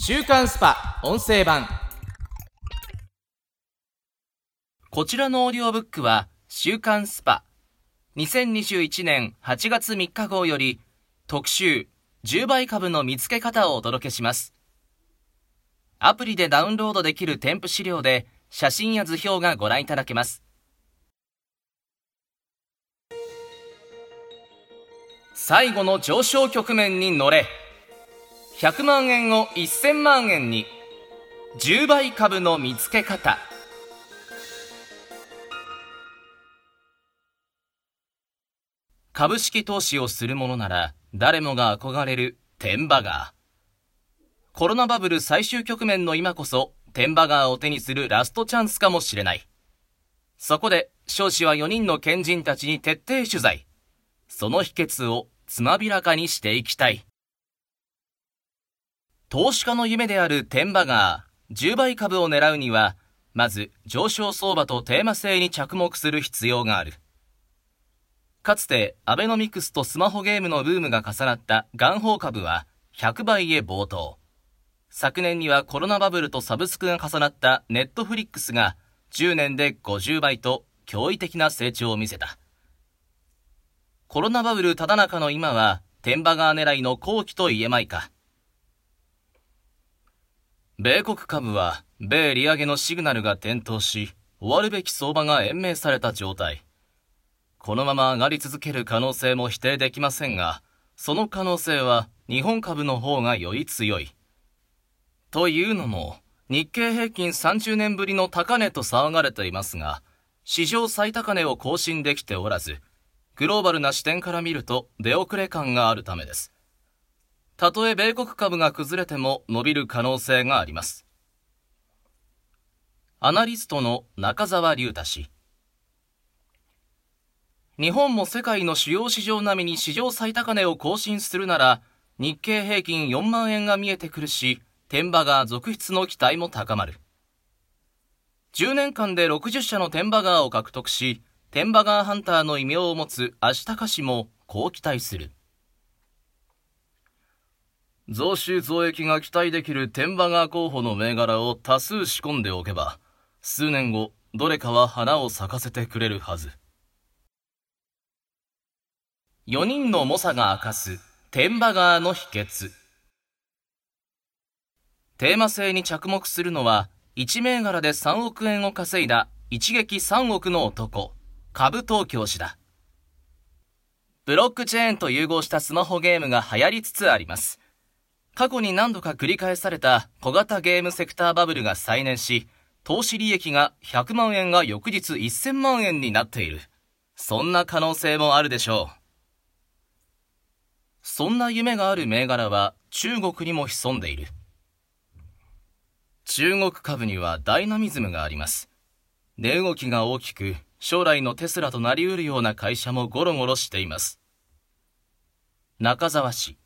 週刊スパ音声版。こちらのオーディオブックは週刊スパ。2021年8月3日号より特集10倍株の見つけ方をお届けします。アプリでダウンロードできる添付資料で写真や図表がご覧いただけます。最後の上昇局面に乗れ。100万円を1000万円に。10倍株の見つけ方。株式投資をするものなら誰もが憧れる天馬川。コロナバブル最終局面の今こそ天馬川を手にするラストチャンスかもしれない。そこで少子は4人の賢人たちに徹底取材。その秘訣をつまびらかにしていきたい。投資家の夢である天馬川10倍株を狙うには、まず上昇相場とテーマ性に着目する必要がある。かつてアベノミクスとスマホゲームのブームが重なった元宝株は100倍へ冒頭。昨年にはコロナバブルとサブスクが重なったネットフリックスが10年で50倍と驚異的な成長を見せた。コロナバブルただ中の今は天馬川狙いの後期と言えまいか。米国株は、米利上げのシグナルが点灯し、終わるべき相場が延命された状態。このまま上がり続ける可能性も否定できませんが、その可能性は日本株の方がより強い。というのも、日経平均30年ぶりの高値と騒がれていますが、史上最高値を更新できておらず、グローバルな視点から見ると出遅れ感があるためです。たとえ米国株が崩れても伸びる可能性があります。アナリストの中澤隆太氏。日本も世界の主要市場並みに史上最高値を更新するなら、日経平均4万円が見えてくるし、天馬が続出の期待も高まる。10年間で60社の天馬川を獲得し、天馬川ハンターの異名を持つ足高氏もこう期待する。増収増益が期待できる天馬川候補の銘柄を多数仕込んでおけば、数年後、どれかは花を咲かせてくれるはず。4人の猛者が明かす天馬川の秘訣。テーマ性に着目するのは、1銘柄で3億円を稼いだ一撃3億の男、株東京氏だ。ブロックチェーンと融合したスマホゲームが流行りつつあります。過去に何度か繰り返された小型ゲームセクターバブルが再燃し、投資利益が100万円が翌日1000万円になっている。そんな可能性もあるでしょう。そんな夢がある銘柄は中国にも潜んでいる。中国株にはダイナミズムがあります。値動きが大きく、将来のテスラとなり得るような会社もゴロゴロしています。中澤氏。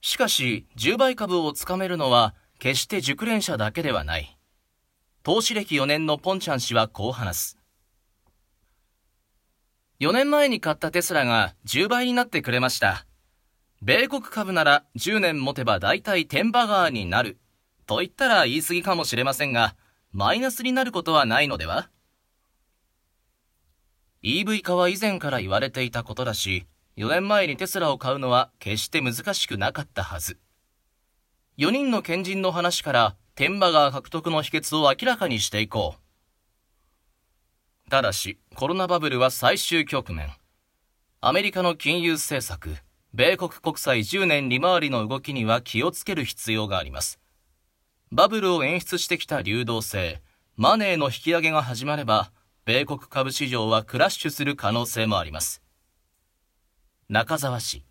しかし、10倍株をつかめるのは、決して熟練者だけではない。投資歴4年のポンちゃん氏はこう話す。4年前に買ったテスラが10倍になってくれました。米国株なら10年持てば大体テンバガーになる。と言ったら言い過ぎかもしれませんが、マイナスになることはないのでは ?EV 化は以前から言われていたことだし、4年前にテスラを買うのは決して難しくなかったはず。4人の賢人の話から天馬川獲得の秘訣を明らかにしていこう。ただし、コロナバブルは最終局面。アメリカの金融政策、米国国債10年利回りの動きには気をつける必要があります。バブルを演出してきた流動性、マネーの引き上げが始まれば、米国株市場はクラッシュする可能性もあります。中沢市。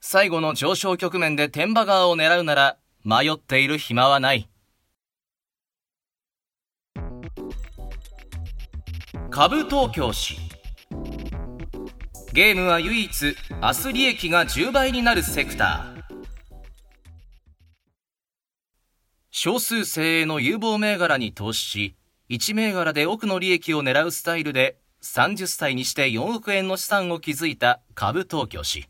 最後の上昇局面で天馬川を狙うなら迷っている暇はない。株東京市。ゲームは唯一明日利益が10倍になるセクター。少数精鋭の有望銘柄に投資し、1銘柄で奥の利益を狙うスタイルで30歳にして4億円の資産を築いた株東京氏。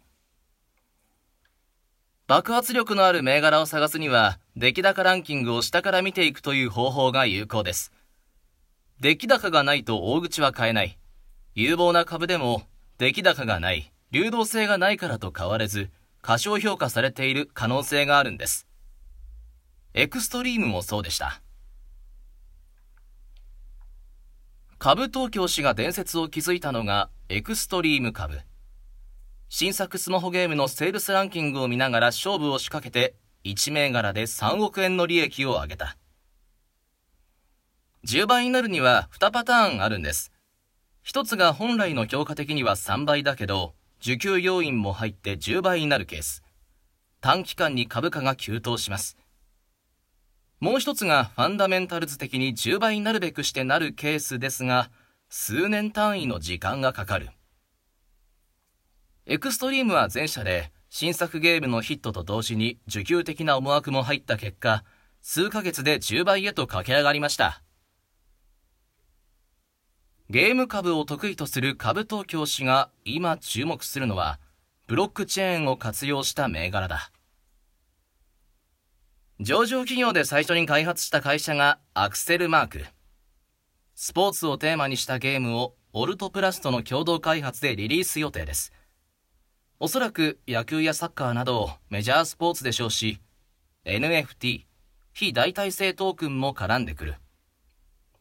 爆発力のある銘柄を探すには、出来高ランキングを下から見ていくという方法が有効です。出来高がないと大口は買えない。有望な株でも、出来高がない、流動性がないからと変われず、過小評価されている可能性があるんです。エクストリームもそうでした。株東京氏が伝説を築いたのがエクストリーム株。新作スマホゲームのセールスランキングを見ながら勝負を仕掛けて1銘柄で3億円の利益を上げた。10倍になるには2パターンあるんです。1つが本来の評価的には3倍だけど、受給要因も入って10倍になるケース。短期間に株価が急騰します。もう一つがファンダメンタルズ的に10倍になるべくしてなるケースですが、数年単位の時間がかかる。エクストリームは前者で、新作ゲームのヒットと同時に受給的な思惑も入った結果、数ヶ月で10倍へと駆け上がりました。ゲーム株を得意とする株東京氏が今注目するのは、ブロックチェーンを活用した銘柄だ。上場企業で最初に開発した会社がアクセルマーク。スポーツをテーマにしたゲームをオルトプラスとの共同開発でリリース予定です。おそらく野球やサッカーなどメジャースポーツで称し、NFT、非代替性トークンも絡んでくる。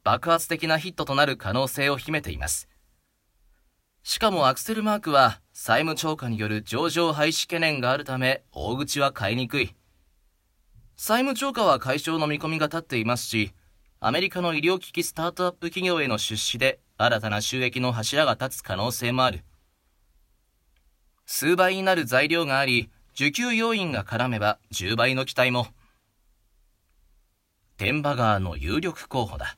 爆発的なヒットとなる可能性を秘めています。しかもアクセルマークは債務超過による上場廃止懸念があるため大口は買いにくい。債務超過は解消の見込みが立っていますし、アメリカの医療機器スタートアップ企業への出資で新たな収益の柱が立つ可能性もある。数倍になる材料があり、受給要因が絡めば10倍の期待も。天馬川の有力候補だ。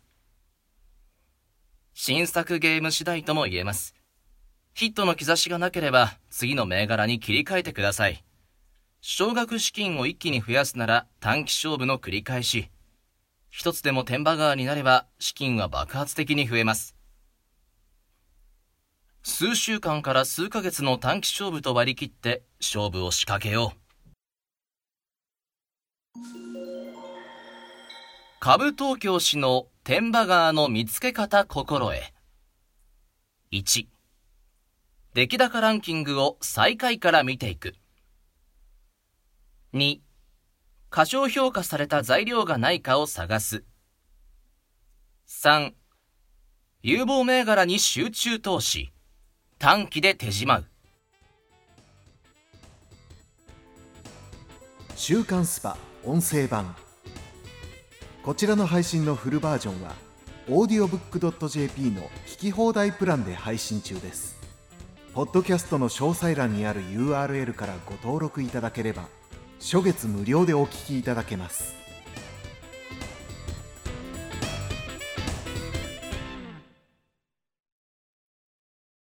新作ゲーム次第とも言えます。ヒットの兆しがなければ次の銘柄に切り替えてください。少額資金を一気に増やすなら短期勝負の繰り返し。一つでも天馬川になれば資金は爆発的に増えます。数週間から数ヶ月の短期勝負と割り切って勝負を仕掛けよう。株東京市の天馬川の見つけ方心得。1、出来高ランキングを最下位から見ていく。2、過小評価された材料がないかを探す。3、有望銘柄に集中投資。短期で手じまう。週刊スパ音声版。こちらの配信のフルバージョンは、audiobook.jp の聞き放題プランで配信中です。ポッドキャストの詳細欄にある URL からご登録いただければ、初月無料でお聴きいただけます。